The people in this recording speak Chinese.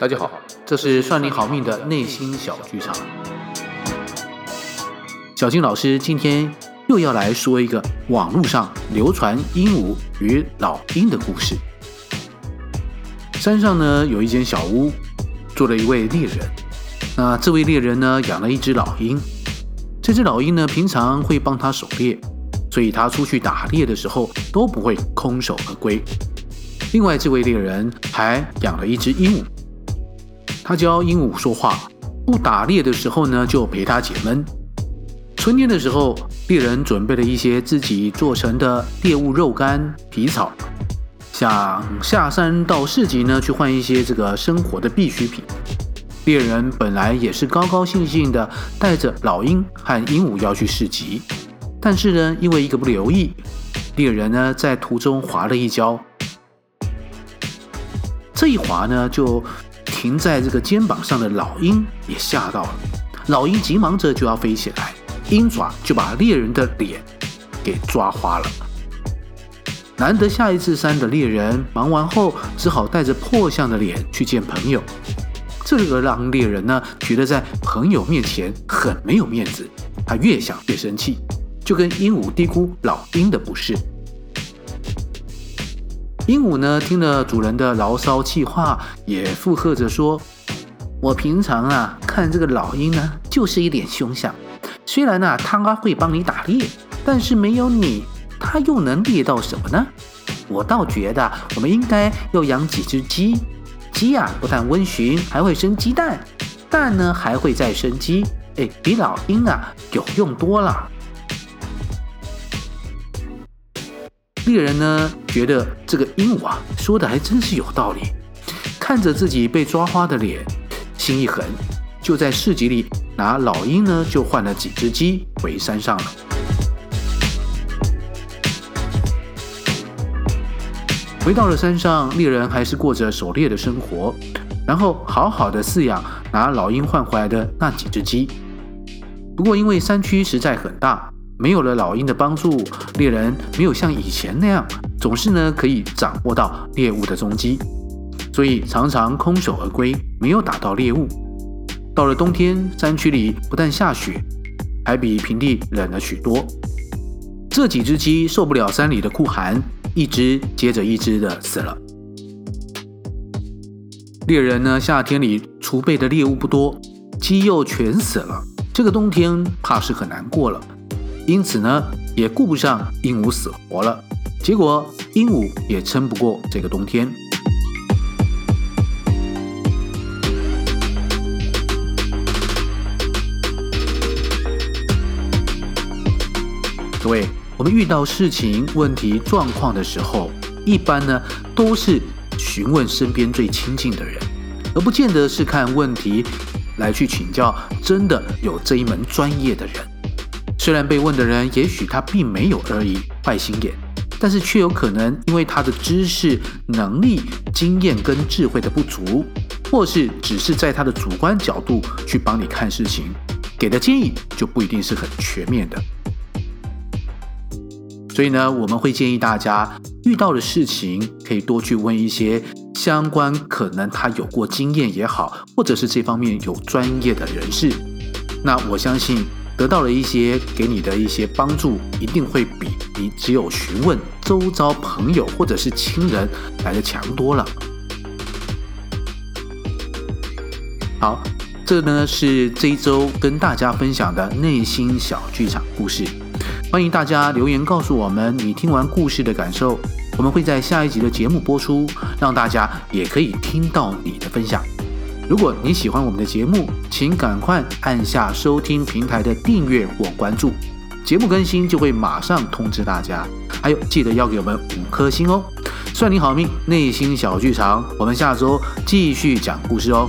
大家好，这是算你好命的内心小剧场。小金老师今天又要来说一个网络上流传鹦鹉与老鹰的故事。山上呢有一间小屋，住了一位猎人。那这位猎人呢养了一只老鹰，这只老鹰呢平常会帮他狩猎，所以他出去打猎的时候都不会空手而归。另外，这位猎人还养了一只鹦鹉。他教鹦鹉说话，不打猎的时候呢，就陪他解闷。春天的时候，猎人准备了一些自己做成的猎物肉干、皮草，想下山到市集呢去换一些这个生活的必需品。猎人本来也是高高兴兴的带着老鹰和鹦鹉要去市集，但是呢，因为一个不留意，猎人呢在途中滑了一跤，这一滑呢就。停在这个肩膀上的老鹰也吓到了，老鹰急忙着就要飞起来，鹰爪就把猎人的脸给抓花了。难得下一次山的猎人忙完后，只好带着破相的脸去见朋友，这个让猎人呢觉得在朋友面前很没有面子，他越想越生气，就跟鹦鹉嘀咕老鹰的不是。鹦鹉呢，听了主人的牢骚气话，也附和着说：“我平常啊，看这个老鹰呢，就是一点凶相。虽然呢，它会帮你打猎，但是没有你，它又能猎到什么呢？我倒觉得，我们应该要养几只鸡。鸡啊，不但温驯，还会生鸡蛋，蛋呢还会再生鸡。哎，比老鹰啊有用多了。”猎人呢，觉得这个鹦鹉啊说的还真是有道理，看着自己被抓花的脸，心一横，就在市集里拿老鹰呢就换了几只鸡回山上了。回到了山上，猎人还是过着狩猎的生活，然后好好的饲养拿老鹰换回来的那几只鸡。不过因为山区实在很大。没有了老鹰的帮助，猎人没有像以前那样总是呢可以掌握到猎物的踪迹，所以常常空手而归，没有打到猎物。到了冬天，山区里不但下雪，还比平地冷了许多。这几只鸡受不了山里的酷寒，一只接着一只的死了。猎人呢，夏天里储备的猎物不多，鸡又全死了，这个冬天怕是很难过了。因此呢，也顾不上鹦鹉死活了，结果鹦鹉也撑不过这个冬天。各位，我们遇到事情、问题、状况的时候，一般呢都是询问身边最亲近的人，而不见得是看问题来去请教真的有这一门专业的人。虽然被问的人也许他并没有恶意、坏心眼，但是却有可能因为他的知识、能力、经验跟智慧的不足，或是只是在他的主观角度去帮你看事情，给的建议就不一定是很全面的。所以呢，我们会建议大家遇到的事情可以多去问一些相关，可能他有过经验也好，或者是这方面有专业的人士。那我相信。得到了一些给你的一些帮助，一定会比你只有询问周遭朋友或者是亲人来的强多了。好，这呢是这一周跟大家分享的内心小剧场故事。欢迎大家留言告诉我们你听完故事的感受，我们会在下一集的节目播出，让大家也可以听到你的分享。如果你喜欢我们的节目，请赶快按下收听平台的订阅或关注，节目更新就会马上通知大家。还有，记得要给我们五颗星哦！算你好命，内心小剧场，我们下周继续讲故事哦。